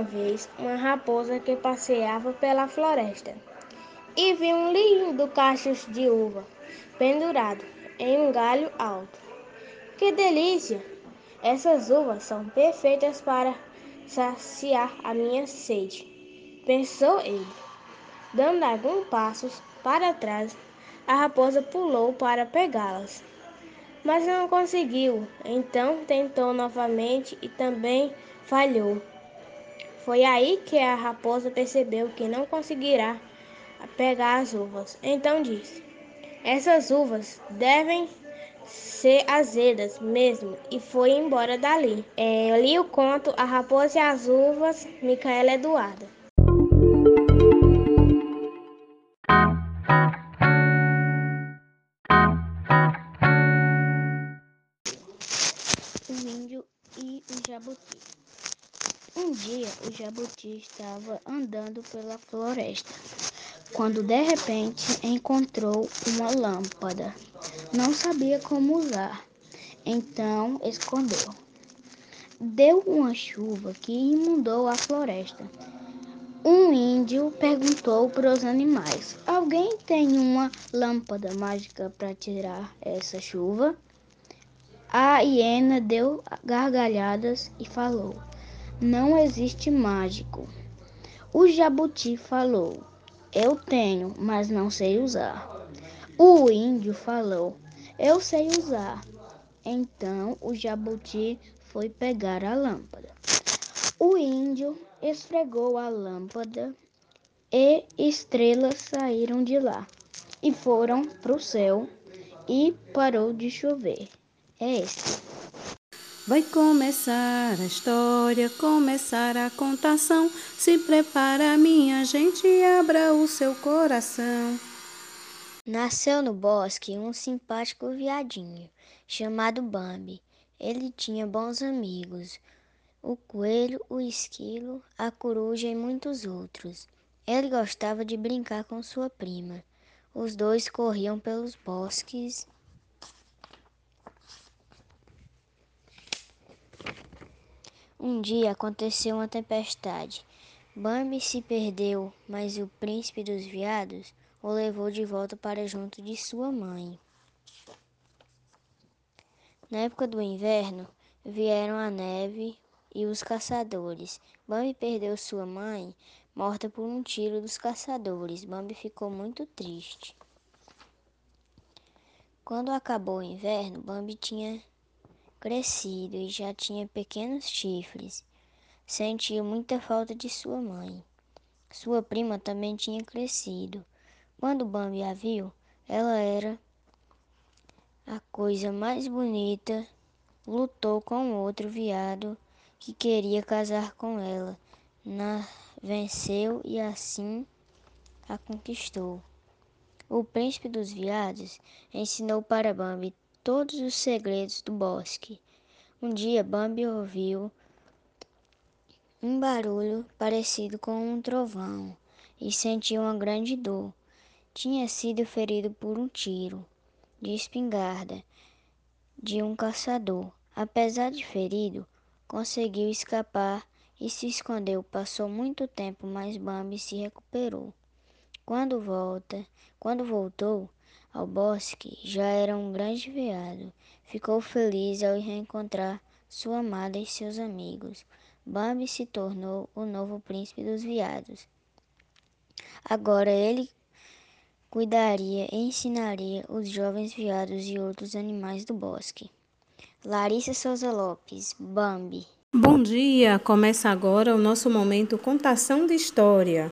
uma vez uma raposa que passeava pela floresta e viu um lindo cacho de uva pendurado em um galho alto. Que delícia! Essas uvas são perfeitas para saciar a minha sede, pensou ele. Dando alguns passos para trás, a raposa pulou para pegá-las, mas não conseguiu. Então tentou novamente e também falhou. Foi aí que a raposa percebeu que não conseguirá pegar as uvas. Então disse: Essas uvas devem ser azedas mesmo, e foi embora dali. É, eu li o conto A Raposa e as Uvas, Micaela Eduarda. O índio e o jabuti. Um dia o jabuti estava andando pela floresta, quando de repente encontrou uma lâmpada. Não sabia como usar, então escondeu. Deu uma chuva que inundou a floresta. Um índio perguntou para os animais: Alguém tem uma lâmpada mágica para tirar essa chuva? A hiena deu gargalhadas e falou: Não existe mágico. O jabuti falou: Eu tenho, mas não sei usar. O índio falou: Eu sei usar. Então o jabuti foi pegar a lâmpada. O índio esfregou a lâmpada e estrelas saíram de lá e foram para o céu e parou de chover é esse. Vai começar a história, começar a contação. Se prepara, minha gente, abra o seu coração. Nasceu no bosque um simpático viadinho chamado Bambi. Ele tinha bons amigos: o coelho, o esquilo, a coruja e muitos outros. Ele gostava de brincar com sua prima. Os dois corriam pelos bosques Um dia aconteceu uma tempestade. Bambi se perdeu, mas o príncipe dos viados o levou de volta para junto de sua mãe. Na época do inverno, vieram a neve e os caçadores. Bambi perdeu sua mãe, morta por um tiro dos caçadores. Bambi ficou muito triste. Quando acabou o inverno, Bambi tinha crescido e já tinha pequenos chifres. Sentia muita falta de sua mãe. Sua prima também tinha crescido. Quando Bambi a viu, ela era a coisa mais bonita. Lutou com outro viado que queria casar com ela. Na venceu e assim a conquistou. O príncipe dos viados ensinou para Bambi todos os segredos do bosque. Um dia Bambi ouviu um barulho parecido com um trovão e sentiu uma grande dor. Tinha sido ferido por um tiro de espingarda de um caçador. Apesar de ferido, conseguiu escapar e se escondeu. Passou muito tempo, mas Bambi se recuperou. Quando volta, quando voltou, ao bosque já era um grande veado. Ficou feliz ao reencontrar sua amada e seus amigos. Bambi se tornou o novo príncipe dos veados. Agora ele cuidaria e ensinaria os jovens veados e outros animais do bosque. Larissa Souza Lopes, Bambi. Bom dia! Começa agora o nosso momento Contação de História.